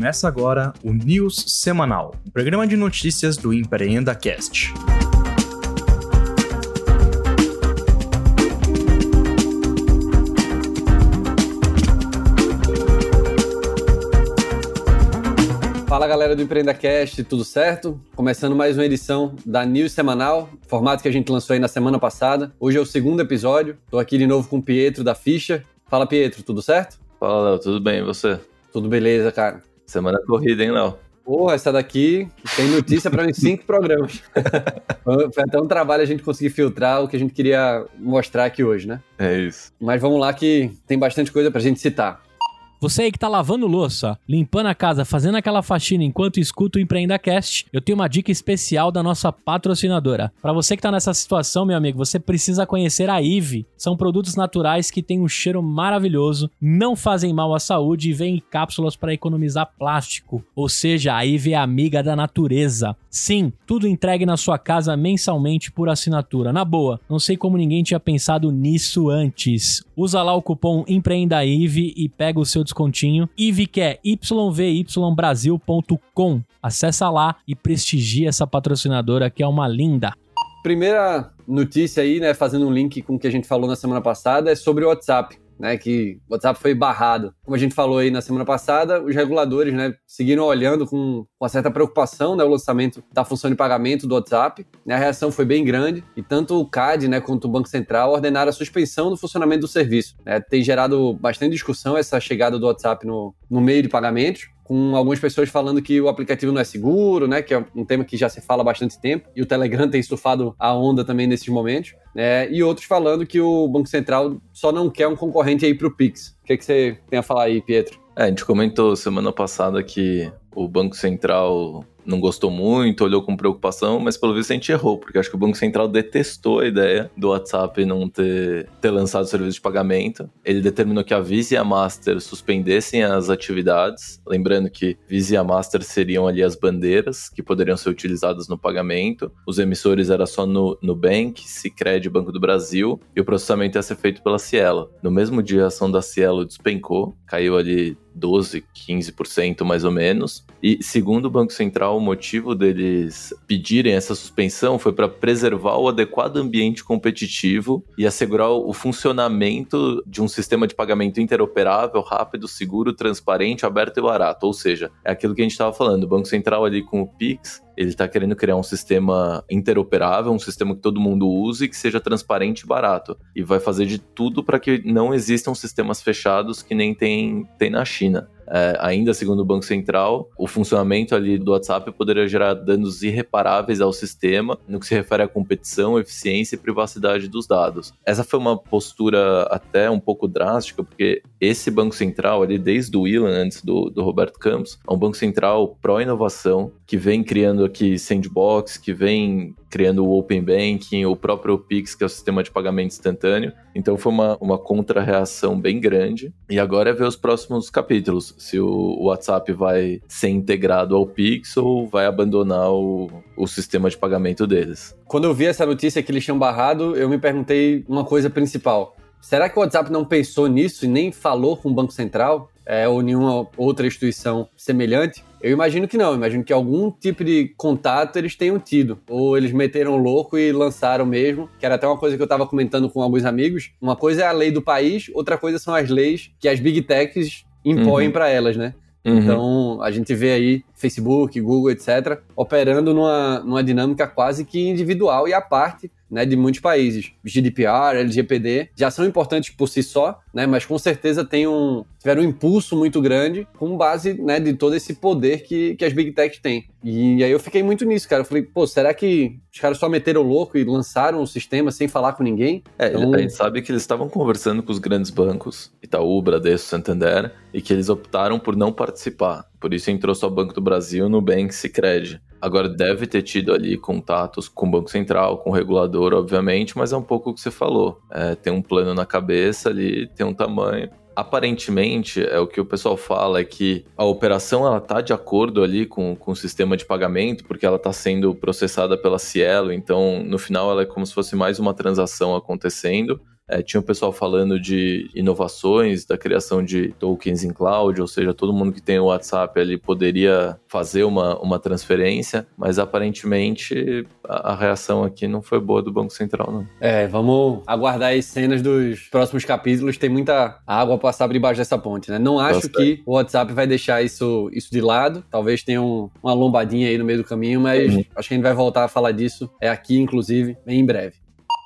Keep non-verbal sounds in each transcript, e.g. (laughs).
Começa agora o News Semanal, o programa de notícias do Empreenda Cast. Fala galera do EmpreendaCast, tudo certo? Começando mais uma edição da News Semanal, formato que a gente lançou aí na semana passada. Hoje é o segundo episódio, tô aqui de novo com o Pietro da Ficha. Fala Pietro, tudo certo? Fala Léo, tudo bem e você? Tudo beleza, cara. Semana corrida, hein, Léo? Porra, essa daqui tem notícia para uns cinco programas. (laughs) Foi até um trabalho a gente conseguir filtrar o que a gente queria mostrar aqui hoje, né? É isso. Mas vamos lá que tem bastante coisa pra gente citar. Você aí que tá lavando louça, limpando a casa, fazendo aquela faxina enquanto escuta o EmpreendaCast, eu tenho uma dica especial da nossa patrocinadora. Para você que tá nessa situação, meu amigo, você precisa conhecer a Ive. São produtos naturais que têm um cheiro maravilhoso, não fazem mal à saúde e vêm em cápsulas para economizar plástico. Ou seja, a Ive é amiga da natureza. Sim, tudo entregue na sua casa mensalmente por assinatura. Na boa, não sei como ninguém tinha pensado nisso antes. Usa lá o cupom EmpreendaIve e pega o seu descontinho. IVE que é yvybrasil.com. Acessa lá e prestigia essa patrocinadora que é uma linda. Primeira notícia aí, né, fazendo um link com o que a gente falou na semana passada, é sobre o WhatsApp né, que o WhatsApp foi barrado. Como a gente falou aí na semana passada, os reguladores né, seguiram olhando com uma certa preocupação né, o lançamento da função de pagamento do WhatsApp. Né, a reação foi bem grande e tanto o CAD né, quanto o Banco Central ordenaram a suspensão do funcionamento do serviço. Né, tem gerado bastante discussão essa chegada do WhatsApp no, no meio de pagamentos com algumas pessoas falando que o aplicativo não é seguro, né? Que é um tema que já se fala há bastante tempo. E o Telegram tem surfado a onda também nesses momentos. Né? E outros falando que o Banco Central só não quer um concorrente aí para o Pix. O que, que você tem a falar aí, Pietro? É, a gente comentou semana passada que o Banco Central não gostou muito, olhou com preocupação, mas pelo visto a gente errou, porque acho que o Banco Central detestou a ideia do WhatsApp não ter, ter lançado o serviço de pagamento. Ele determinou que a Visa e a Master suspendessem as atividades, lembrando que Visa e a Master seriam ali as bandeiras que poderiam ser utilizadas no pagamento. Os emissores era só no Nubank, Sicredi Banco do Brasil, e o processamento ia ser feito pela Cielo. No mesmo dia a ação da Cielo despencou, caiu ali 12, 15% mais ou menos. E segundo o Banco Central, o motivo deles pedirem essa suspensão foi para preservar o adequado ambiente competitivo e assegurar o funcionamento de um sistema de pagamento interoperável, rápido, seguro, transparente, aberto e barato. Ou seja, é aquilo que a gente estava falando, o Banco Central ali com o Pix ele está querendo criar um sistema interoperável, um sistema que todo mundo use e que seja transparente e barato. E vai fazer de tudo para que não existam sistemas fechados que nem tem, tem na China. É, ainda segundo o Banco Central, o funcionamento ali do WhatsApp poderia gerar danos irreparáveis ao sistema no que se refere à competição, eficiência e privacidade dos dados. Essa foi uma postura até um pouco drástica, porque esse Banco Central ali, desde o Ilan, antes do, do Roberto Campos, é um Banco Central pró-inovação, que vem criando aqui sandbox, que vem criando o Open Banking, o próprio Pix, que é o sistema de pagamento instantâneo. Então foi uma, uma contra-reação bem grande. E agora é ver os próximos capítulos, se o WhatsApp vai ser integrado ao Pix ou vai abandonar o, o sistema de pagamento deles. Quando eu vi essa notícia que eles tinham barrado, eu me perguntei uma coisa principal. Será que o WhatsApp não pensou nisso e nem falou com o Banco Central? É, ou nenhuma outra instituição semelhante? Eu imagino que não, imagino que algum tipo de contato eles tenham tido. Ou eles meteram louco e lançaram mesmo, que era até uma coisa que eu estava comentando com alguns amigos. Uma coisa é a lei do país, outra coisa são as leis que as big techs impõem uhum. para elas, né? Uhum. Então, a gente vê aí Facebook, Google, etc., operando numa, numa dinâmica quase que individual e à parte né, de muitos países. GDPR, LGPD já são importantes por si só, né, mas com certeza tem um, tiveram um impulso muito grande com base né, de todo esse poder que, que as Big Techs têm. E aí eu fiquei muito nisso, cara. Eu falei, pô, será que os caras só meteram louco e lançaram o sistema sem falar com ninguém? É, então... a gente sabe que eles estavam conversando com os grandes bancos, Itaú, Bradesco, Santander, e que eles optaram por não participar. Por isso entrou só o Banco do Brasil, Nubank e Sicredi. Agora deve ter tido ali contatos com o Banco Central, com o regulador, obviamente, mas é um pouco o que você falou. É, tem um plano na cabeça ali, tem um tamanho. Aparentemente, é o que o pessoal fala é que a operação ela tá de acordo ali com, com o sistema de pagamento, porque ela está sendo processada pela Cielo, então no final ela é como se fosse mais uma transação acontecendo. É, tinha o pessoal falando de inovações, da criação de tokens em cloud, ou seja, todo mundo que tem o WhatsApp ali poderia fazer uma, uma transferência, mas aparentemente a, a reação aqui não foi boa do Banco Central, não. É, vamos aguardar as cenas dos próximos capítulos, tem muita água passar por debaixo dessa ponte, né? Não acho que o WhatsApp vai deixar isso, isso de lado, talvez tenha um, uma lombadinha aí no meio do caminho, mas uhum. acho que a gente vai voltar a falar disso, é aqui, inclusive, bem em breve.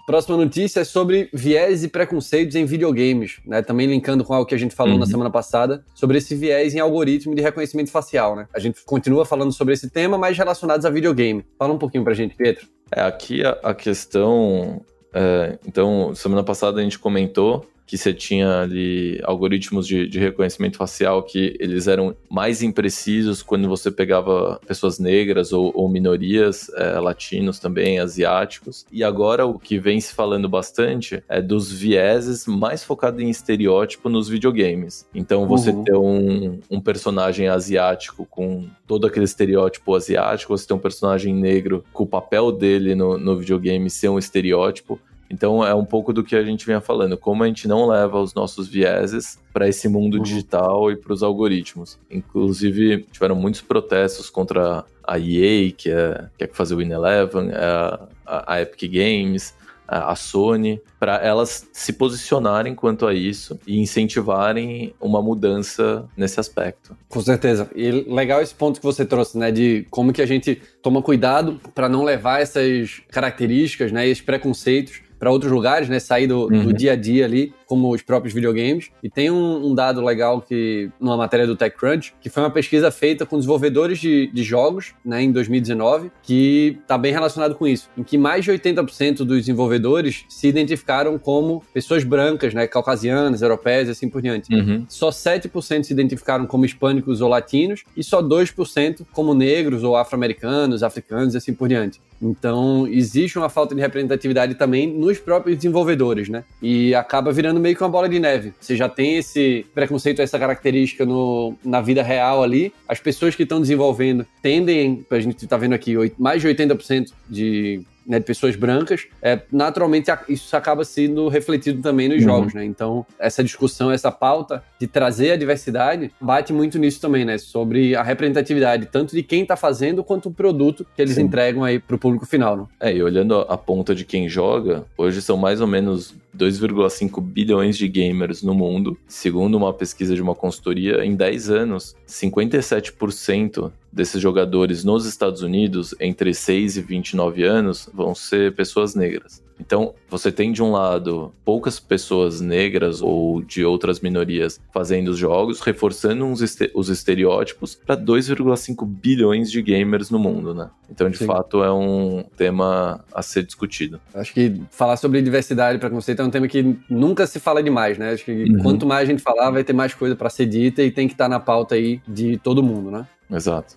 Próxima notícia é sobre viés e preconceitos em videogames, né? Também linkando com algo que a gente falou uhum. na semana passada, sobre esse viés em algoritmo de reconhecimento facial, né? A gente continua falando sobre esse tema, mas relacionados a videogame. Fala um pouquinho pra gente, Pedro. É, aqui a, a questão. É, então, semana passada a gente comentou que você tinha ali algoritmos de, de, reconhecimento facial que eles eram mais imprecisos quando você pegava pessoas negras ou, ou minorias, é, latinos também, asiáticos. E agora o que vem se falando bastante é dos vieses mais focado em estereótipo nos videogames. Então você uhum. ter um, um personagem asiático com todo aquele estereótipo asiático, você ter um personagem negro com o papel dele no, no videogame ser um estereótipo, então é um pouco do que a gente vinha falando, como a gente não leva os nossos vieses para esse mundo uhum. digital e para os algoritmos. Inclusive, tiveram muitos protestos contra a EA, que é, quer fazer o Win Eleven, a, a Epic Games, a Sony, para elas se posicionarem quanto a isso e incentivarem uma mudança nesse aspecto. Com certeza. E legal esse ponto que você trouxe, né, de como que a gente toma cuidado para não levar essas características, né, esses preconceitos para outros lugares, né? Sair do, uhum. do, dia a dia ali, como os próprios videogames. E tem um, um, dado legal que, numa matéria do TechCrunch, que foi uma pesquisa feita com desenvolvedores de, de jogos, né, em 2019, que está bem relacionado com isso, em que mais de 80% dos desenvolvedores se identificaram como pessoas brancas, né, caucasianas, europeias e assim por diante. Uhum. Só 7% se identificaram como hispânicos ou latinos e só 2% como negros ou afro-americanos, africanos e assim por diante. Então, existe uma falta de representatividade também nos próprios desenvolvedores, né? E acaba virando meio que uma bola de neve. Você já tem esse preconceito, essa característica no, na vida real ali. As pessoas que estão desenvolvendo tendem, a gente está vendo aqui, mais de 80% de né, de pessoas brancas, é, naturalmente isso acaba sendo refletido também nos uhum. jogos, né? Então, essa discussão, essa pauta de trazer a diversidade bate muito nisso também, né? Sobre a representatividade, tanto de quem está fazendo quanto o produto que eles Sim. entregam aí para o público final, né? É, e olhando a ponta de quem joga, hoje são mais ou menos 2,5 bilhões de gamers no mundo. Segundo uma pesquisa de uma consultoria, em 10 anos, 57% desses jogadores nos Estados Unidos, entre 6 e 29 anos, vão ser pessoas negras. Então, você tem de um lado poucas pessoas negras ou de outras minorias fazendo os jogos, reforçando este os estereótipos para 2,5 bilhões de gamers no mundo, né? Então, de Sim. fato, é um tema a ser discutido. Acho que falar sobre diversidade e preconceito é um tema que nunca se fala demais, né? Acho que uhum. quanto mais a gente falar, vai ter mais coisa para ser dita e tem que estar tá na pauta aí de todo mundo, né? Exato.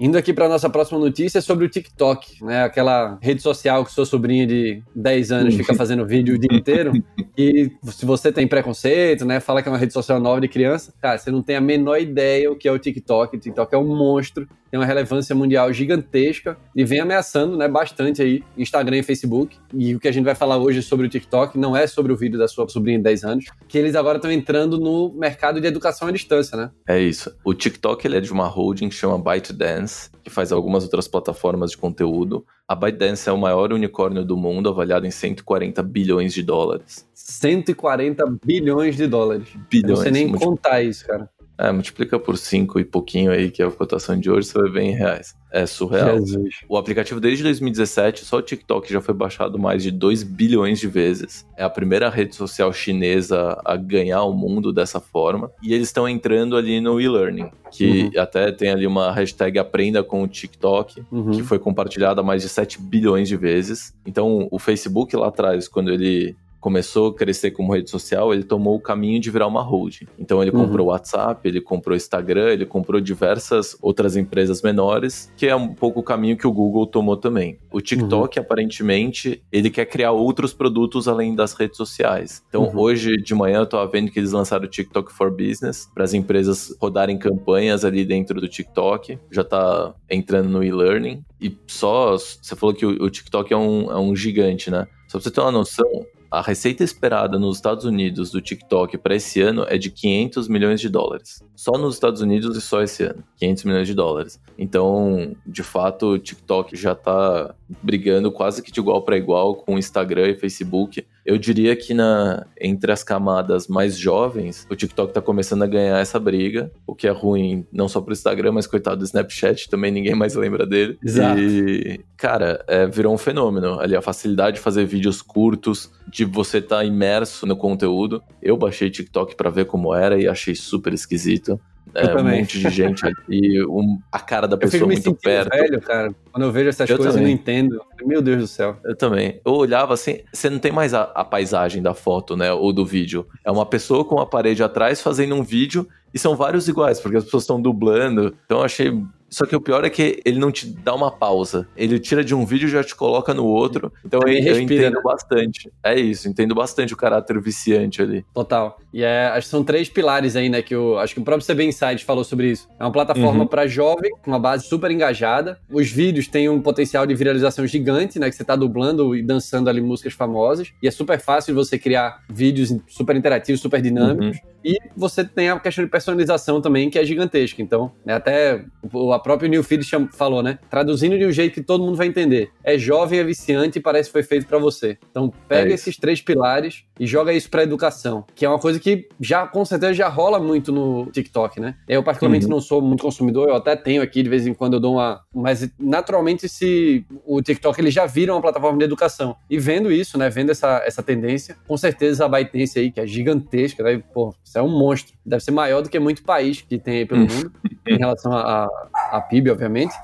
Indo aqui para nossa próxima notícia sobre o TikTok, né? Aquela rede social que sua sobrinha de 10 anos fica fazendo vídeo o dia inteiro. E se você tem preconceito, né? Fala que é uma rede social nova de criança, cara, você não tem a menor ideia o que é o TikTok. O TikTok é um monstro tem uma relevância mundial gigantesca e vem ameaçando né, bastante aí Instagram e Facebook. E o que a gente vai falar hoje sobre o TikTok não é sobre o vídeo da sua sobrinha de 10 anos, que eles agora estão entrando no mercado de educação à distância, né? É isso. O TikTok ele é de uma holding que chama ByteDance, que faz algumas outras plataformas de conteúdo. A ByteDance é o maior unicórnio do mundo, avaliado em 140 bilhões de dólares. 140 bilhões de dólares. Bilhões. Eu não sei nem contar isso, cara. É, multiplica por 5 e pouquinho aí, que é a cotação de hoje, você vai ver em reais. É surreal. Jesus. O aplicativo desde 2017, só o TikTok já foi baixado mais de 2 bilhões de vezes. É a primeira rede social chinesa a ganhar o mundo dessa forma. E eles estão entrando ali no e-learning, que uhum. até tem ali uma hashtag aprenda com o TikTok, uhum. que foi compartilhada mais de 7 bilhões de vezes. Então, o Facebook lá atrás, quando ele começou a crescer como rede social, ele tomou o caminho de virar uma holding. Então ele Uhum. comprou o WhatsApp, ele comprou o Instagram, ele comprou diversas outras empresas menores, que é um pouco o caminho que o Google tomou também. O TikTok, aparentemente, ele quer criar outros produtos além das redes sociais. Então Uhum. hoje de manhã eu tô vendo que eles lançaram o TikTok for Business para as empresas rodarem campanhas ali dentro do TikTok. Já tá entrando no e-learning. E só, você falou que o, o TikTok é um, é um gigante, né? Só pra você ter uma noção, a receita esperada nos Estados Unidos do TikTok para esse ano é de 500 milhões de dólares. Só nos Estados Unidos e só esse ano. 500 milhões de dólares. Então, de fato, o TikTok já tá brigando quase que de igual para igual com Instagram e Facebook. Eu diria que na, entre as camadas mais jovens, o TikTok tá começando a ganhar essa briga, o que é ruim não só pro Instagram, mas coitado do Snapchat, também ninguém mais (laughs) lembra dele. Exato. E, cara, é, virou um fenômeno. Ali, a facilidade de fazer vídeos curtos, de você estar imerso no conteúdo. Eu baixei TikTok pra ver como era e achei super esquisito. É, um monte de gente ali, um- a cara da pessoa muito perto. velho, cara. Quando eu vejo essas Eu coisas, eu não entendo. Meu Deus do céu. Eu também. Eu olhava assim, você não tem mais a, a paisagem da foto, né? Ou do vídeo. É uma pessoa com a parede atrás fazendo um vídeo e são vários iguais, porque as pessoas estão dublando. Então eu achei. Só que o pior é que ele não te dá uma pausa. Ele tira de um vídeo e já te coloca no outro. Então eu, Também eu respira, entendo né? bastante. É isso, entendo bastante o caráter viciante ali. Total. E é, acho que são três pilares aí, né? Que eu acho que o próprio CB Insight falou sobre isso. É uma plataforma Uhum. para jovem, com uma base super engajada. Os vídeos têm um potencial de viralização gigante, né? Que você tá dublando e dançando ali músicas famosas. E é super fácil você criar vídeos super interativos, super dinâmicos. E você tem a questão de personalização também, que é gigantesca. Então, né, até o- a New Feed cham- falou, né? Traduzindo de um jeito que todo mundo vai entender. É jovem, é viciante e parece que foi feito para você. Então, pega É esses três pilares e joga isso pra educação, que é uma coisa que já, com certeza, já rola muito no TikTok, né? Eu, particularmente, Uhum. não sou muito consumidor, eu até tenho aqui, de vez em quando eu dou uma... Mas, naturalmente, se o TikTok, ele já vira uma plataforma de educação. E vendo isso, né? Vendo essa, essa tendência, com certeza a ByteDance aí, que é gigantesca, né? Pô, isso é um monstro. Deve ser maior do que muito país que tem aí pelo Hum. mundo, em relação a, a, a PIB, obviamente.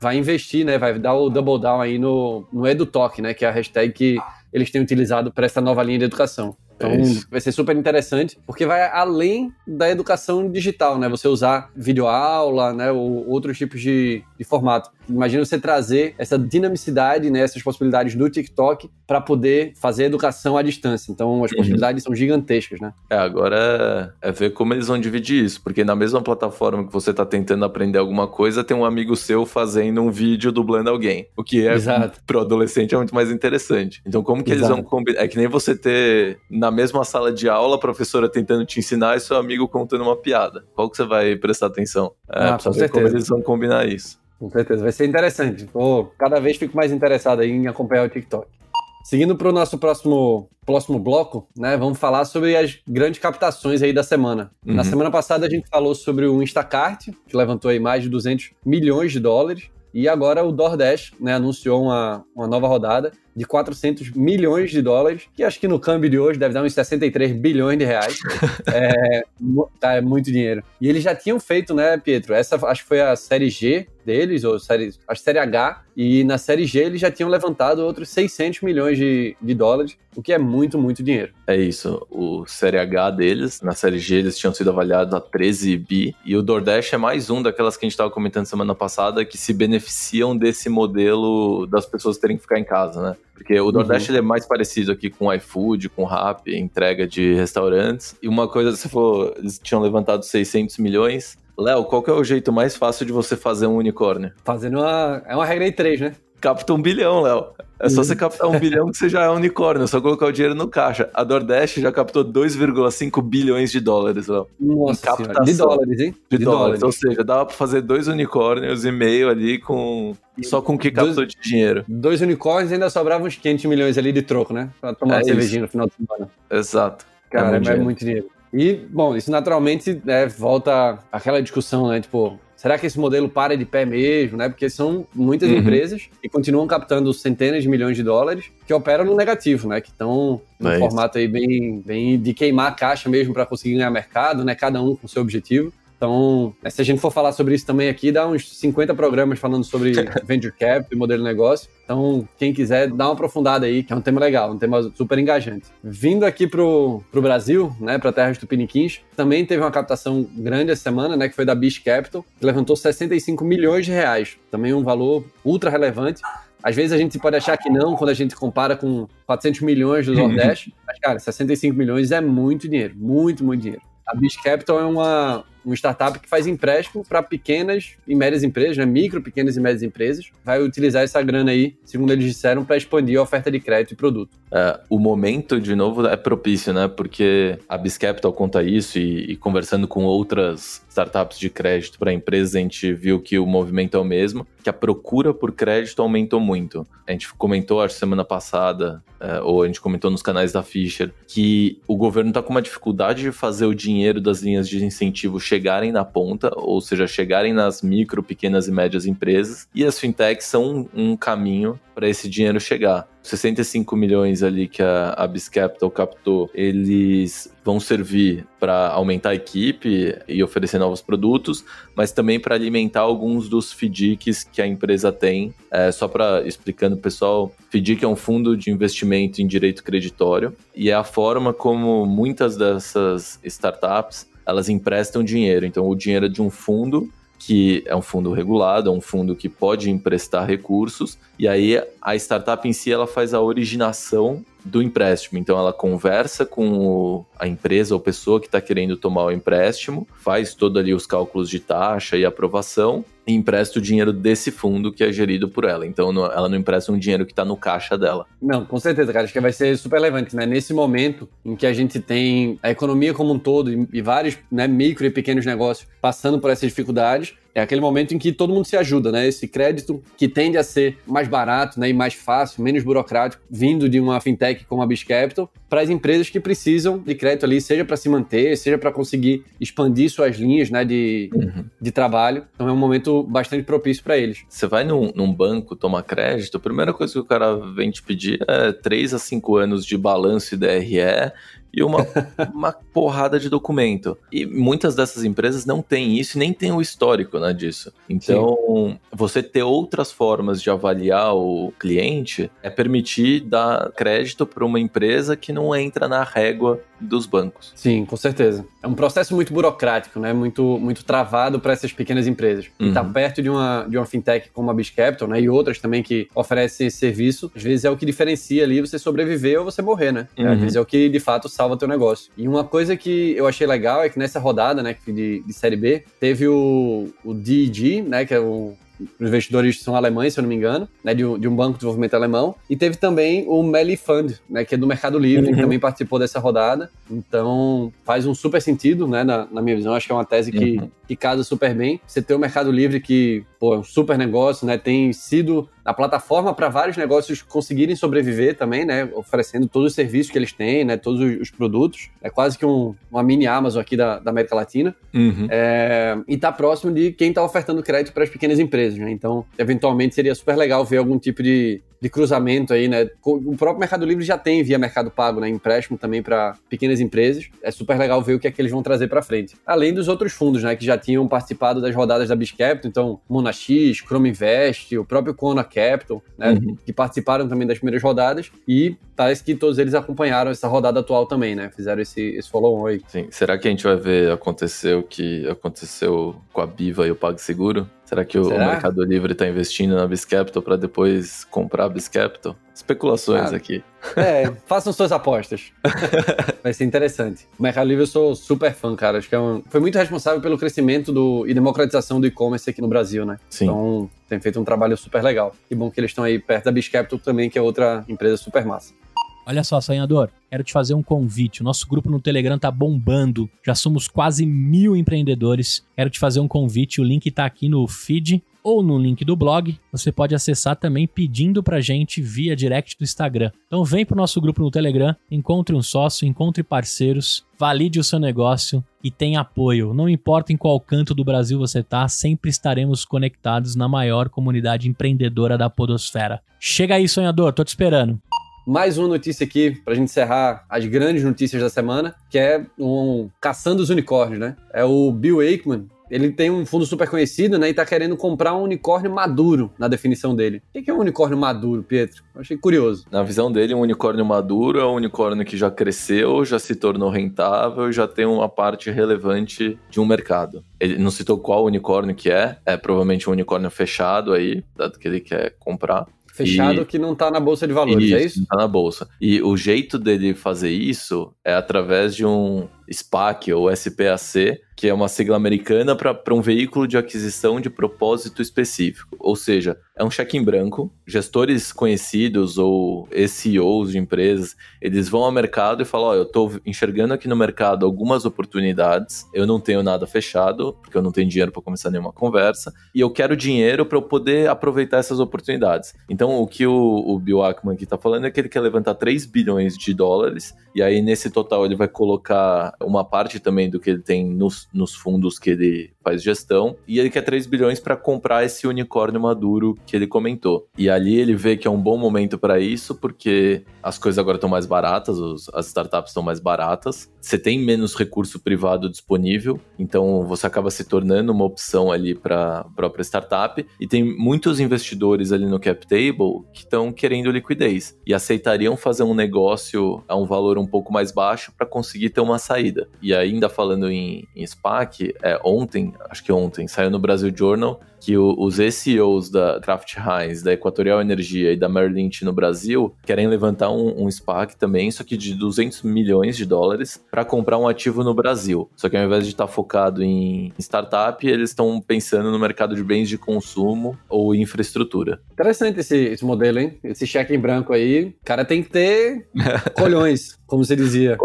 Vai investir, né? Vai dar o double down aí no, no EduTalk, né? Que é a hashtag que eles têm utilizado para essa nova linha de educação. Então, É vai ser super interessante, porque vai além da educação digital, né? Você usar videoaula, né? Ou outros tipos de, de formato. Imagina você trazer essa dinamicidade, né? Essas possibilidades do TikTok para poder fazer educação à distância. Então, as Uhum. possibilidades são gigantescas, né? É, agora é, é ver como eles vão dividir isso, porque na mesma plataforma que você tá tentando aprender alguma coisa, tem um amigo seu fazendo um vídeo dublando alguém. O que é Exato. pro adolescente é muito mais interessante. Então, como que eles Exato. vão combinar? É que nem você ter na mesma sala de aula a professora tentando te ensinar e seu amigo contando uma piada. Qual que você vai prestar atenção? É, Ah, com ver como certeza. eles vão combinar isso. Com certeza, vai ser interessante. Pô, cada vez fico mais interessado aí em acompanhar o TikTok. Seguindo para o nosso próximo, próximo bloco, né? Vamos falar sobre as grandes captações aí da semana. Na Uhum. semana passada a gente falou sobre o Instacart, que levantou aí mais de 200 milhões de dólares. E agora o DoorDash né, anunciou uma, uma nova rodada de 400 milhões de dólares, que acho que no câmbio de hoje deve dar uns 63 bilhões de reais. (laughs) é, tá, é muito dinheiro. E eles já tinham feito, né, Pietro? Essa acho que foi a série G deles, ou série, a série H, e na série G eles já tinham levantado outros 600 milhões de, de dólares, o que é muito, muito dinheiro. É isso. O Série H deles, na Série G, eles tinham sido avaliados a 13 bi. E o DoorDash é mais um daquelas que a gente estava comentando semana passada que se beneficiam desse modelo das pessoas terem que ficar em casa, né? Porque o DoorDash ele é mais parecido aqui com o iFood, com o Rappi, entrega de restaurantes. E uma coisa, você falou, eles tinham levantado 600 milhões. Léo, qual que é o jeito mais fácil de você fazer um unicórnio? Fazendo uma. É uma regra de três, né? Capta um bilhão, Léo. É só Uhum. você captar um bilhão que você já é um unicórnio, é só colocar o dinheiro no caixa. A DoorDash já captou 2,5 bilhões de dólares, Léo. Nossa senhora. De dólares, hein? De, dólares. Ou seja, dava pra fazer dois unicórnios e meio ali com. Só com o que Dois- captou de dinheiro. Dois unicórnios ainda sobravam uns 500 milhões ali de troco, né? Pra tomar É uma cervejinha no final de semana. Exato. Cara, é, muito dinheiro. muito dinheiro. E, bom, isso naturalmente né, volta àquela discussão, né? Tipo, será que esse modelo para de pé mesmo, né? Porque são muitas Uhum. empresas que continuam captando centenas de milhões de dólares que operam no negativo, né? Que estão num É formato aí bem, bem de queimar a caixa mesmo para conseguir ganhar mercado, né? Cada um com seu objetivo. Então, né, se a gente for falar sobre isso também aqui, dá uns 50 programas falando sobre (laughs) venture capital e modelo de negócio. Então, quem quiser, dá uma aprofundada aí, que é um tema legal, um tema super engajante. Vindo aqui pro, pro Brasil, né, para terras tupiniquins, também teve uma captação grande essa semana, né, que foi da Beach Capital, que levantou 65 milhões de reais. Também um valor ultra relevante. Às vezes a gente pode achar que não, quando a gente compara com 400 milhões do (laughs) Nordeste, mas, cara, 65 milhões é muito dinheiro, muito, muito dinheiro. A Beach Capital é uma, uma startup que faz empréstimo para pequenas e médias empresas, né? micro, pequenas e médias empresas, vai utilizar essa grana aí, segundo eles disseram, para expandir a oferta de crédito e produto. É, o momento, de novo, é propício, né? Porque a Biscapital conta isso e, e conversando com outras startups de crédito para empresas, a gente viu que o movimento é o mesmo, que a procura por crédito aumentou muito. A gente comentou, acho, semana passada, é, ou a gente comentou nos canais da Fischer, que o governo está com uma dificuldade de fazer o dinheiro das linhas de incentivo chegarem na ponta, ou seja, chegarem nas micro, pequenas e médias empresas, e as fintechs são um, um caminho para esse dinheiro chegar. 65 milhões ali que a, a captou, eles vão servir para aumentar a equipe e oferecer novos produtos, mas também para alimentar alguns dos FDICs que a empresa tem. É, só para explicando, pessoal, FDIC é um fundo de investimento em direito creditório e é a forma como muitas dessas startups elas emprestam dinheiro. Então, o dinheiro é de um fundo que é um fundo regulado, é um fundo que pode emprestar recursos, e aí a startup em si ela faz a originação do empréstimo. Então ela conversa com a empresa ou pessoa que está querendo tomar o empréstimo, faz todo ali os cálculos de taxa e aprovação empresta o dinheiro desse fundo que é gerido por ela. Então não, ela não empresta um dinheiro que está no caixa dela. Não, com certeza, cara. Acho que vai ser super relevante, né? Nesse momento em que a gente tem a economia como um todo e, e vários né, micro e pequenos negócios passando por essas dificuldades, é aquele momento em que todo mundo se ajuda, né? Esse crédito que tende a ser mais barato né, e mais fácil, menos burocrático, vindo de uma fintech como a Biz Capital, para as empresas que precisam de crédito ali, seja para se manter, seja para conseguir expandir suas linhas né, de, uhum. de trabalho. Então é um momento bastante propício para eles. Você vai num, num, banco tomar crédito, a primeira coisa que o cara vem te pedir é 3 a 5 anos de balanço e DRE e uma, uma porrada de documento. E muitas dessas empresas não têm isso e nem tem o histórico né, disso. Então, Sim. você ter outras formas de avaliar o cliente é permitir dar crédito para uma empresa que não entra na régua dos bancos. Sim, com certeza. É um processo muito burocrático, né? Muito, muito travado para essas pequenas empresas. Uhum. E estar tá perto de uma, de uma fintech como a BizCapital, né? E outras também que oferecem esse serviço, às vezes é o que diferencia ali você sobreviver ou você morrer, né? Uhum. Às vezes é o que de fato salva teu negócio. E uma coisa que eu achei legal é que nessa rodada, né, de, de Série B, teve o, o DG, né, que é o investidores são alemães, se eu não me engano, né, de, um, de um banco de desenvolvimento alemão. E teve também o Melly Fund, né, que é do Mercado Livre, uhum. que também participou dessa rodada. Então, faz um super sentido, né, na, na minha visão. Acho que é uma tese que, uhum. que casa super bem. Você ter o Mercado Livre que, pô, é um super negócio, né, tem sido a plataforma para vários negócios conseguirem sobreviver também, né? Oferecendo todos os serviços que eles têm, né? Todos os, produtos. É quase que um, uma mini Amazon aqui da, da América Latina. Uhum. É, e tá próximo de quem está ofertando crédito para as pequenas empresas, né? Então, eventualmente seria super legal ver algum tipo de, de cruzamento aí, né? O próprio Mercado Livre já tem via Mercado Pago, né? Empréstimo também para pequenas empresas. É super legal ver o que é que eles vão trazer para frente. Além dos outros fundos, né? Que já tinham participado das rodadas da Biscapital, então Monax, Chrome Invest, o próprio Kona Capital, né? Uhum. Que participaram também das primeiras rodadas e parece que todos eles acompanharam essa rodada atual também, né? Fizeram esse, esse follow-on aí. Sim. Será que a gente vai ver acontecer o que aconteceu com a Biva e o PagSeguro? Será que o, Será? Mercado Livre está investindo na Biscapital para depois comprar a Biscapital? Especulações ah, aqui. É, (laughs) façam suas apostas. Vai ser interessante. O Mercado Livre eu sou super fã, cara. Acho que é um, foi muito responsável pelo crescimento do, e democratização do e-commerce aqui no Brasil, né? Sim. Então, tem feito um trabalho super legal. Que bom que eles estão aí perto da Biscapital também, que é outra empresa super massa. Olha só, sonhador, quero te fazer um convite. O nosso grupo no Telegram tá bombando. Já somos quase mil empreendedores. Quero te fazer um convite. O link tá aqui no feed ou no link do blog. Você pode acessar também pedindo pra gente via direct do Instagram. Então vem pro nosso grupo no Telegram, encontre um sócio, encontre parceiros, valide o seu negócio e tenha apoio. Não importa em qual canto do Brasil você tá, sempre estaremos conectados na maior comunidade empreendedora da podosfera. Chega aí, sonhador, tô te esperando. Mais uma notícia aqui pra gente encerrar as grandes notícias da semana, que é um caçando os unicórnios, né? É o Bill Aikman, ele tem um fundo super conhecido, né? E tá querendo comprar um unicórnio maduro na definição dele. O que é um unicórnio maduro, Pietro? Eu achei curioso. Na visão dele, um unicórnio maduro é um unicórnio que já cresceu, já se tornou rentável, já tem uma parte relevante de um mercado. Ele não citou qual unicórnio que é, é provavelmente um unicórnio fechado aí, dado que ele quer comprar. Fechado e... que não tá na bolsa de valores, isso, é isso? Não tá na bolsa. E o jeito dele fazer isso é através de um SPAC ou SPAC, que é uma sigla americana para um veículo de aquisição de propósito específico. Ou seja, é um cheque em branco. Gestores conhecidos ou CEOs de empresas, eles vão ao mercado e falam: Ó, oh, eu estou enxergando aqui no mercado algumas oportunidades, eu não tenho nada fechado, porque eu não tenho dinheiro para começar nenhuma conversa, e eu quero dinheiro para eu poder aproveitar essas oportunidades. Então, o que o, o Bill Ackman aqui está falando é que ele quer levantar 3 bilhões de dólares, e aí nesse total ele vai colocar uma parte também do que ele tem nos, nos fundos que ele faz gestão, e ele quer 3 bilhões para comprar esse unicórnio maduro que ele comentou. E ali ele vê que é um bom momento para isso, porque as coisas agora estão mais baratas, os, as startups estão mais baratas, você tem menos recurso privado disponível, então você acaba se tornando uma opção ali para a própria startup, e tem muitos investidores ali no cap table que estão querendo liquidez e aceitariam fazer um negócio a um valor um pouco mais baixo para conseguir ter uma saída. E ainda falando em, em SPAC, é, ontem acho que ontem, saiu no Brasil Journal que o, os CEOs da Kraft Heinz, da Equatorial Energia e da Merrill Lynch no Brasil querem levantar um, um SPAC também, só que de 200 milhões de dólares, para comprar um ativo no Brasil. Só que ao invés de estar tá focado em startup, eles estão pensando no mercado de bens de consumo ou infraestrutura. Interessante esse, esse modelo, hein? Esse cheque em branco aí. O cara tem que ter (laughs) colhões, como você dizia.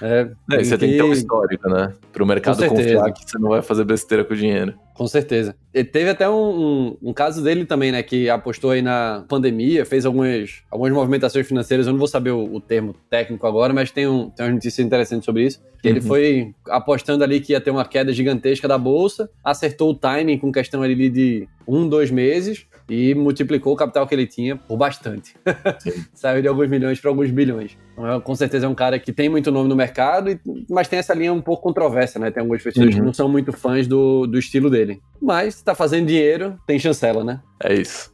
É, é, você que... tem que ter um histórico, né? Para o mercado confiar que você não vai fazer besteira com o dinheiro. Com certeza. E teve até um, um, um, caso dele também, né? Que apostou aí na pandemia, fez algumas, algumas movimentações financeiras. Eu não vou saber o, o termo técnico agora, mas tem, um, tem uma notícia interessante sobre isso. Que uhum. ele foi apostando ali que ia ter uma queda gigantesca da bolsa, acertou o timing com questão ali de um, dois meses e multiplicou o capital que ele tinha por bastante. (laughs) Saiu de alguns milhões para alguns bilhões. Então, com certeza é um cara que tem muito nome no mercado, mas tem essa linha um pouco controversa, né? Tem algumas pessoas uhum. que não são muito fãs do, do estilo dele. Mas, se tá fazendo dinheiro, tem chancela, né? É isso.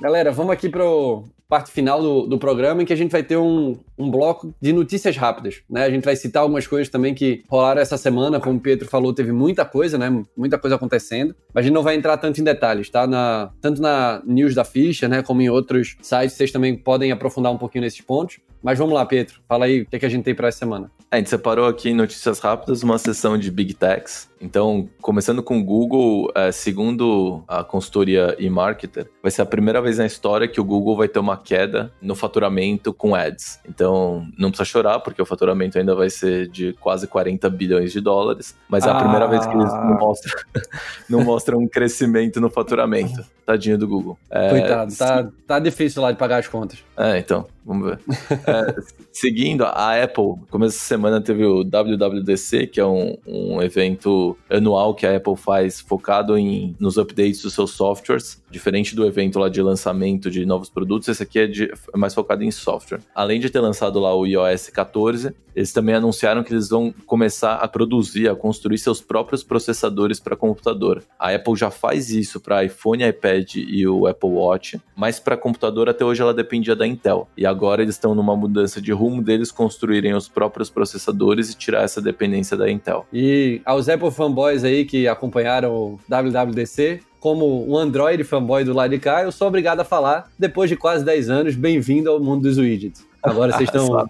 Galera, vamos aqui pro parte final do, do programa em que a gente vai ter um, um bloco de notícias rápidas, né? A gente vai citar algumas coisas também que rolaram essa semana, como o Pietro falou, teve muita coisa, né? Muita coisa acontecendo. Mas a gente não vai entrar tanto em detalhes, tá? Na, tanto na news da ficha, né? Como em outros sites, vocês também podem aprofundar um pouquinho nesses pontos. Mas vamos lá, Pietro. Fala aí o que, é que a gente tem para essa semana. A gente separou aqui em Notícias Rápidas uma sessão de Big Techs. Então, começando com o Google, é, segundo a consultoria eMarketer, vai ser a primeira vez na história que o Google vai ter uma queda no faturamento com ads. Então, não precisa chorar, porque o faturamento ainda vai ser de quase 40 bilhões de dólares, mas é a ah. primeira vez que eles não mostram, (laughs) não mostram um crescimento no faturamento. Tadinho do Google. É, Coitado, tá, tá difícil lá de pagar as contas. É, então. Vamos ver. É, seguindo, a Apple, começo de semana teve o WWDC, que é um, um evento anual que a Apple faz focado em, nos updates dos seus softwares, diferente do evento lá de lançamento de novos produtos, esse aqui é, de, é mais focado em software. Além de ter lançado lá o iOS 14, eles também anunciaram que eles vão começar a produzir, a construir seus próprios processadores para computador. A Apple já faz isso para iPhone, iPad e o Apple Watch, mas para computador até hoje ela dependia da Intel. E agora eles estão numa mudança de rumo deles construírem os próprios processadores e tirar essa dependência da Intel. E aos Apple fanboys aí que acompanharam o WWDC, como um Android fanboy do lado de cá, eu sou obrigado a falar, depois de quase 10 anos, bem-vindo ao mundo dos widgets. Agora vocês (laughs) estão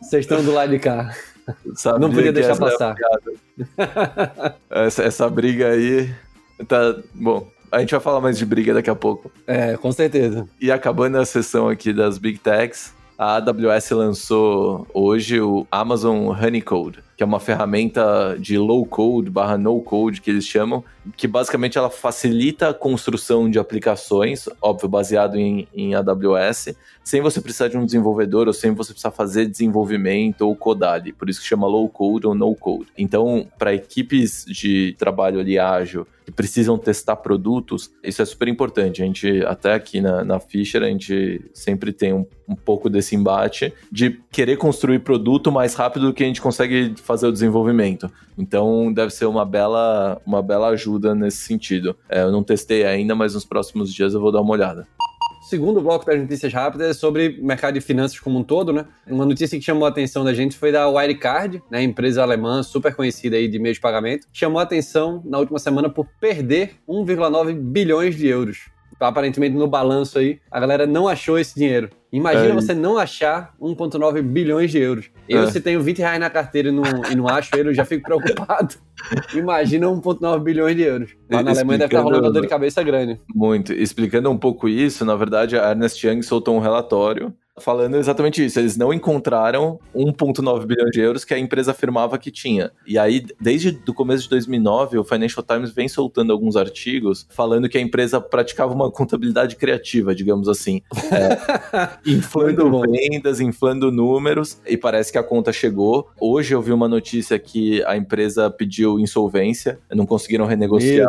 vocês estão do lado de cá. Sabia Não podia deixar passar. (laughs) essa, essa briga aí tá bom. A gente vai falar mais de briga daqui a pouco. É, com certeza. E acabando a sessão aqui das Big Techs, a AWS lançou hoje o Amazon Honeycode, que é uma ferramenta de low code barra no code que eles chamam, que basicamente ela facilita a construção de aplicações, óbvio, baseado em, em AWS, sem você precisar de um desenvolvedor ou sem você precisar fazer desenvolvimento ou codar ali. Por isso que chama low code ou no code. Então, para equipes de trabalho ali ágil que precisam testar produtos, isso é super importante. A gente, até aqui na, na Fischer, a gente sempre tem um, um pouco desse embate de querer construir produto mais rápido do que a gente consegue fazer o desenvolvimento. Então deve ser uma bela, uma bela ajuda nesse sentido. É, eu não testei ainda, mas nos próximos dias eu vou dar uma olhada segundo bloco das notícias rápidas é sobre mercado de finanças como um todo, né? Uma notícia que chamou a atenção da gente foi da Wirecard, né, empresa alemã super conhecida aí de meio de pagamento, chamou a atenção na última semana por perder 1,9 bilhões de euros aparentemente no balanço aí, a galera não achou esse dinheiro. Imagina é. você não achar 1,9 bilhões de euros. Eu, é. se tenho 20 reais na carteira e não, e não acho ele, eu já fico preocupado. Imagina 1,9 bilhões de euros. Lá na Alemanha deve estar rolando dor de cabeça grande. Muito. Explicando um pouco isso, na verdade, a Ernest Young soltou um relatório falando exatamente isso. Eles não encontraram 1,9 bilhão de euros que a empresa afirmava que tinha. E aí, desde o começo de 2009, o Financial Times vem soltando alguns artigos falando que a empresa praticava uma contabilidade criativa, digamos assim. É, (laughs) inflando vendas, inflando números, e parece que a conta chegou. Hoje eu vi uma notícia que a empresa pediu insolvência, não conseguiram renegociar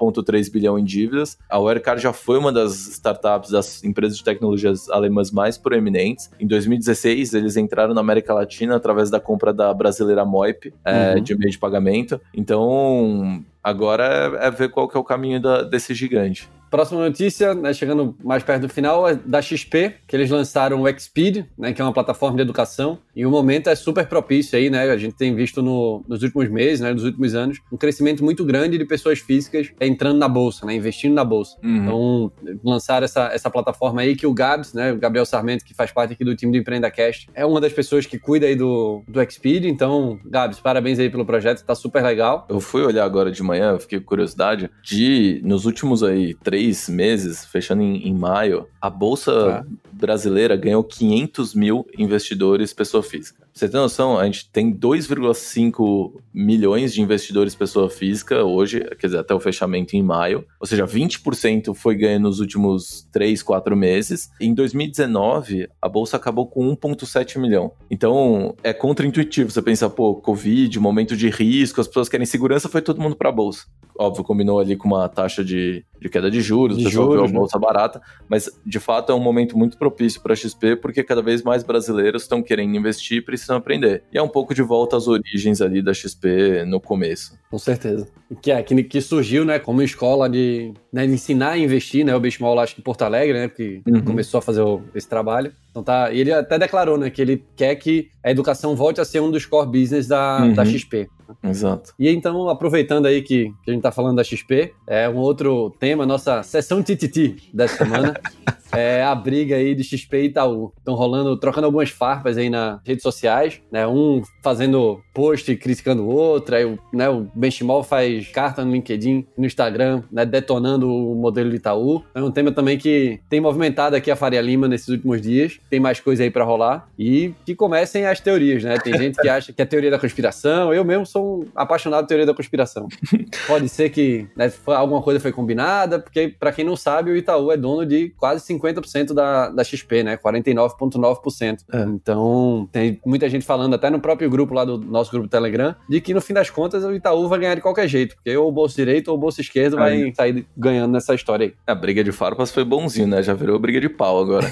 1,3 bilhão em dívidas. A Wirecard já foi uma das startups, das empresas de tecnologias alemãs mais proeminentes. Em 2016, eles entraram na América Latina através da compra da brasileira Moip, é, uhum. de meio de pagamento. Então, agora é, é ver qual que é o caminho da, desse gigante. Próxima notícia, né, chegando mais perto do final, é da XP, que eles lançaram o Xpeed, né, que é uma plataforma de educação, e o momento é super propício aí, né? A gente tem visto no, nos últimos meses, né, nos últimos anos, um crescimento muito grande de pessoas físicas entrando na bolsa, né, investindo na bolsa. Uhum. Então, lançar essa, essa plataforma aí que o Gabs, né, o Gabriel Sarmento, que faz parte aqui do time do Empreenda Cast, é uma das pessoas que cuida aí do, do Xpeed. Então, Gabs, parabéns aí pelo projeto, tá super legal. Eu fui olhar agora de manhã, fiquei com curiosidade, de nos últimos aí três três meses, fechando em, em maio, a Bolsa tá. brasileira ganhou 500 mil investidores pessoa física. Você tem noção? A gente tem 2,5 milhões de investidores pessoa física hoje, quer dizer, até o fechamento em maio. Ou seja, 20% foi ganho nos últimos 3, 4 meses. Em 2019, a bolsa acabou com 1,7 milhão. Então, é contraintuitivo. Você pensa, pô, Covid, momento de risco, as pessoas querem segurança, foi todo mundo para a bolsa. Óbvio, combinou ali com uma taxa de, de queda de juros, de o pessoal juros, viu a né? bolsa né? barata, mas de fato é um momento muito propício para a XP, porque cada vez mais brasileiros estão querendo investir e precisam aprender. E é um pouco de volta às origens ali da XP no começo. Com certeza. Que, é, que, que surgiu, né, como escola de, né, de ensinar a investir, né, o Benchmall, acho que em Porto Alegre, né, que uhum. começou a fazer o, esse trabalho. Então tá, e ele até declarou, né, que ele quer que a educação volte a ser um dos core business da, uhum. da XP. Exato. E então, aproveitando aí que, que a gente tá falando da XP, é um outro tema, nossa sessão TTT dessa semana. (laughs) é a briga aí de XP e Itaú. Estão rolando, trocando algumas farpas aí nas redes sociais, né? Um fazendo post criticando o outro, aí né, o Benchimol faz carta no LinkedIn, no Instagram, né, detonando o modelo de Itaú. É um tema também que tem movimentado aqui a Faria Lima nesses últimos dias. Tem mais coisa aí para rolar. E que comecem as teorias, né? Tem gente que acha que é teoria da conspiração. Eu mesmo sou um apaixonado por teoria da conspiração. (laughs) Pode ser que né, alguma coisa foi combinada, porque, para quem não sabe, o Itaú é dono de quase 50 50% da, da XP, né? 49,9%. É. Então, tem muita gente falando, até no próprio grupo lá do nosso grupo Telegram, de que no fim das contas o Itaú vai ganhar de qualquer jeito, porque ou o bolso direito ou o bolso esquerdo aí. vai sair ganhando nessa história aí. A briga de farpas foi bonzinho, né? Já virou briga de pau agora.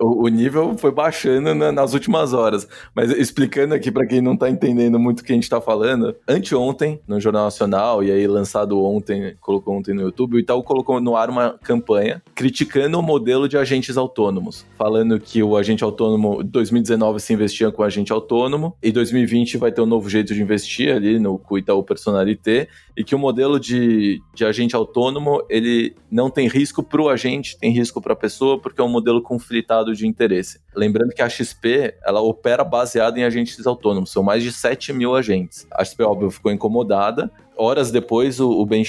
O, o, nível foi baixando na, nas últimas horas. Mas explicando aqui para quem não tá entendendo muito o que a gente tá falando, anteontem, no Jornal Nacional, e aí lançado ontem, colocou ontem no YouTube, o Itaú colocou no ar uma campanha criticando o modelo de agentes autônomos, falando que o agente autônomo, 2019 se investia com o agente autônomo, e 2020 vai ter um novo jeito de investir ali no Itaú Personalité, e que o modelo de, de agente autônomo, ele não tem risco para o agente, tem risco para a pessoa, porque é um modelo conflitado de interesse. Lembrando que a XP, ela opera baseada em agentes autônomos, são mais de 7 mil agentes. A XP, óbvio, ficou incomodada, horas depois, o, o Ben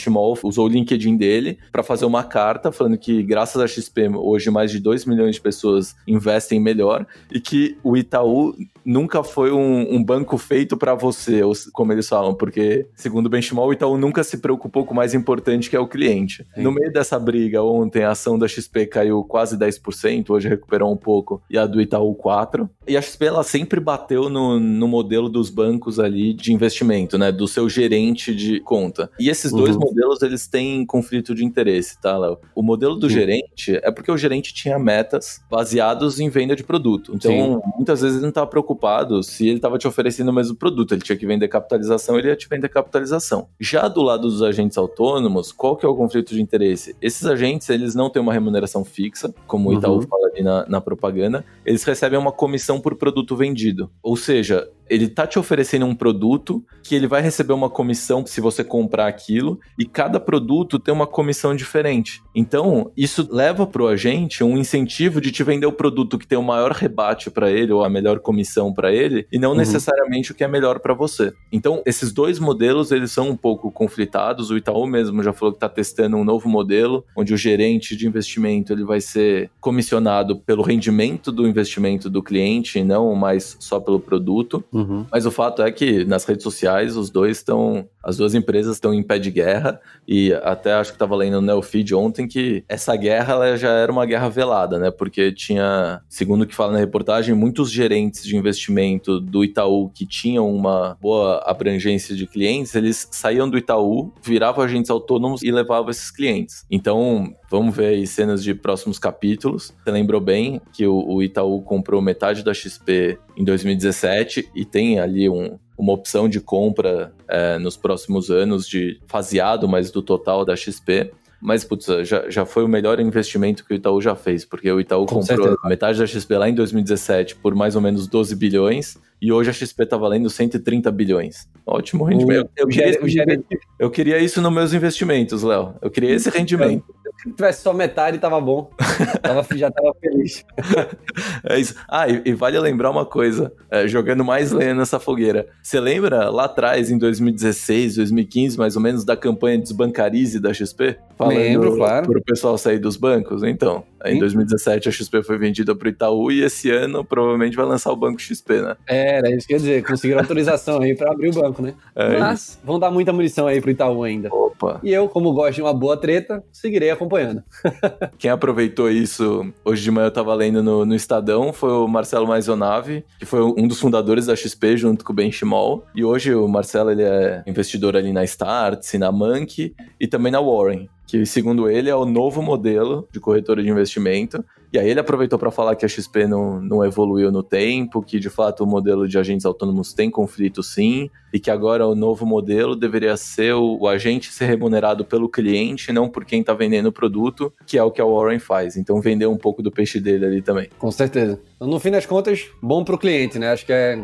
usou o LinkedIn dele para fazer uma carta falando que, graças à XP, hoje mais de 2 milhões de pessoas investem melhor e que o Itaú nunca foi um, um banco feito para você, como eles falam, porque, segundo o Benchmall, o Itaú nunca se preocupou com o mais importante, que é o cliente. Sim. No meio dessa briga, ontem a ação da XP caiu quase 10%, hoje recuperou um pouco, e a do Itaú 4%. E a XP, ela sempre bateu no, no modelo dos bancos ali de investimento, né? Do seu gerente de, conta. E esses dois Uhum. modelos, eles têm conflito de interesse, tá, Léo? O modelo do Sim. gerente é porque o gerente tinha metas baseados em venda de produto. Então, muitas vezes ele não estava preocupado se ele estava te oferecendo o mesmo produto. Ele tinha que vender capitalização, ele ia te vender capitalização. Já do lado dos agentes autônomos, qual que é o conflito de interesse? Esses agentes, eles não têm uma remuneração fixa, como o Itaú Uhum. fala ali na, na propaganda, eles recebem uma comissão por produto vendido. Ou seja, ele tá te oferecendo um produto que ele vai receber uma comissão se você comprar aquilo, e cada produto tem uma comissão diferente. Então, isso leva pro agente um incentivo de te vender o produto que tem o maior rebate para ele ou a melhor comissão para ele, e não Uhum. necessariamente o que é melhor para você. Então, esses dois modelos, eles são um pouco conflitados. O Itaú mesmo já falou que tá testando um novo modelo, onde o gerente de investimento ele vai ser comissionado pelo rendimento do investimento do cliente e não mais só pelo produto. Uhum. Mas o fato é que nas redes sociais os dois estão, as duas empresas estão em pé de guerra e até acho que estava lendo no Neofeed ontem que essa guerra já era uma guerra velada, né? Porque tinha, segundo o que fala na reportagem, muitos gerentes de investimento do Itaú que tinham uma boa abrangência de clientes, eles saíam do Itaú, viravam agentes autônomos e levavam esses clientes. Então, vamos ver aí cenas de próximos capítulos. Você lembrou bem que o, o Itaú comprou metade da XP em 2017 e tem ali um, uma opção de compra é, nos próximos anos de faseado, mas do total da XP. Mas, putz, já, já foi o melhor investimento que o Itaú já fez, porque o Itaú Com comprou certeza. metade da XP lá em 2017 por mais ou menos 12 bilhões e hoje a XP tá valendo 130 bilhões. Ótimo rendimento. Eu, queria, o gerente, eu queria isso nos meus investimentos, Léo. Eu queria esse rendimento. Se tivesse só metade, tava bom. Tava, já tava feliz. É isso. Ah, e, e vale lembrar uma coisa, é, jogando mais lenha nessa fogueira. Você lembra lá atrás, em 2016, 2015, mais ou menos, da campanha Desbancarize da XP? Lembro, claro. Para o pessoal sair dos bancos? Então, em Sim. 2017 a XP foi vendida para o Itaú e esse ano provavelmente vai lançar o Banco XP, né? Era isso que eu ia dizer. Conseguiram autorização aí pra abrir o banco, né? É Mas vão dar muita munição aí pro Itaú ainda. Opa. E eu, como gosto de uma boa treta, seguirei acompanhando. (laughs) Quem aproveitou isso, hoje de manhã eu tava lendo no, no Estadão, foi o Marcelo Maisonave, que foi um dos fundadores da XP junto com o Ben. E hoje o Marcelo ele é investidor ali na Startse, na Monkey e também na Warren, que segundo ele é o novo modelo de corretora de investimento. E aí ele aproveitou para falar que a XP não, não evoluiu no tempo, que de fato o modelo de agentes autônomos tem conflito sim, e que agora o novo modelo deveria ser o, o agente ser remunerado pelo cliente, não por quem está vendendo o produto, que é o que a Warren faz. Então vender um pouco do peixe dele ali também. Com certeza. Então, no fim das contas, bom pro cliente, né? Acho que é.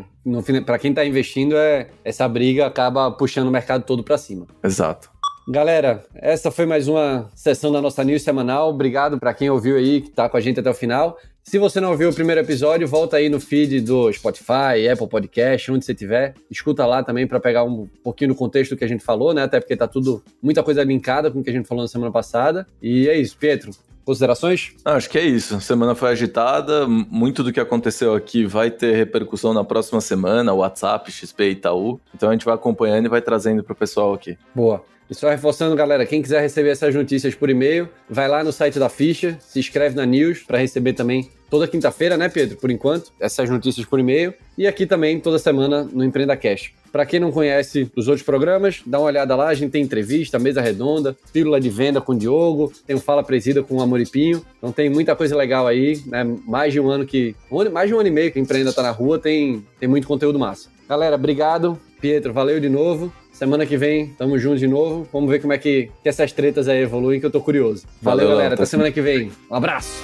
Para quem tá investindo, é essa briga acaba puxando o mercado todo para cima. Exato. Galera, essa foi mais uma sessão da nossa news semanal. Obrigado para quem ouviu aí, que tá com a gente até o final. Se você não ouviu o primeiro episódio, volta aí no feed do Spotify, Apple Podcast, onde você tiver. Escuta lá também para pegar um pouquinho do contexto que a gente falou, né? Até porque tá tudo, muita coisa linkada com o que a gente falou na semana passada. E é isso, Pietro. Considerações? Ah, acho que é isso. A semana foi agitada. Muito do que aconteceu aqui vai ter repercussão na próxima semana, WhatsApp, XP e Itaú. Então a gente vai acompanhando e vai trazendo pro pessoal aqui. Boa. E só reforçando, galera, quem quiser receber essas notícias por e-mail, vai lá no site da Ficha, se inscreve na news para receber também toda quinta-feira, né, Pedro? Por enquanto, essas notícias por e-mail. E aqui também toda semana no Empreenda Cash. Para quem não conhece os outros programas, dá uma olhada lá, a gente tem entrevista, mesa redonda, pílula de venda com o Diogo, tem o Fala Presida com o Amoripinho. Então tem muita coisa legal aí, né? Mais de um ano que. Mais de um ano e meio que a Empreenda tá na rua, tem, tem muito conteúdo massa. Galera, obrigado. Pietro, valeu de novo. Semana que vem, tamo junto de novo. Vamos ver como é que, que essas tretas aí evoluem, que eu tô curioso. Valeu, Valeu, galera. Até semana que vem. Um abraço.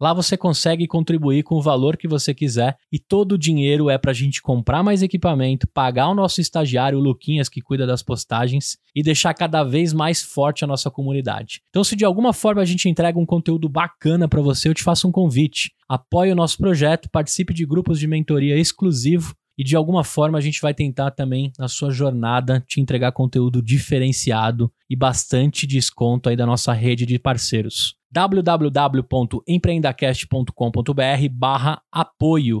Lá você consegue contribuir com o valor que você quiser e todo o dinheiro é para a gente comprar mais equipamento, pagar o nosso estagiário, o Luquinhas, que cuida das postagens, e deixar cada vez mais forte a nossa comunidade. Então, se de alguma forma a gente entrega um conteúdo bacana para você, eu te faço um convite. Apoie o nosso projeto, participe de grupos de mentoria exclusivo e de alguma forma a gente vai tentar também, na sua jornada, te entregar conteúdo diferenciado e bastante desconto aí da nossa rede de parceiros. www.empreendacast.com.br barra apoio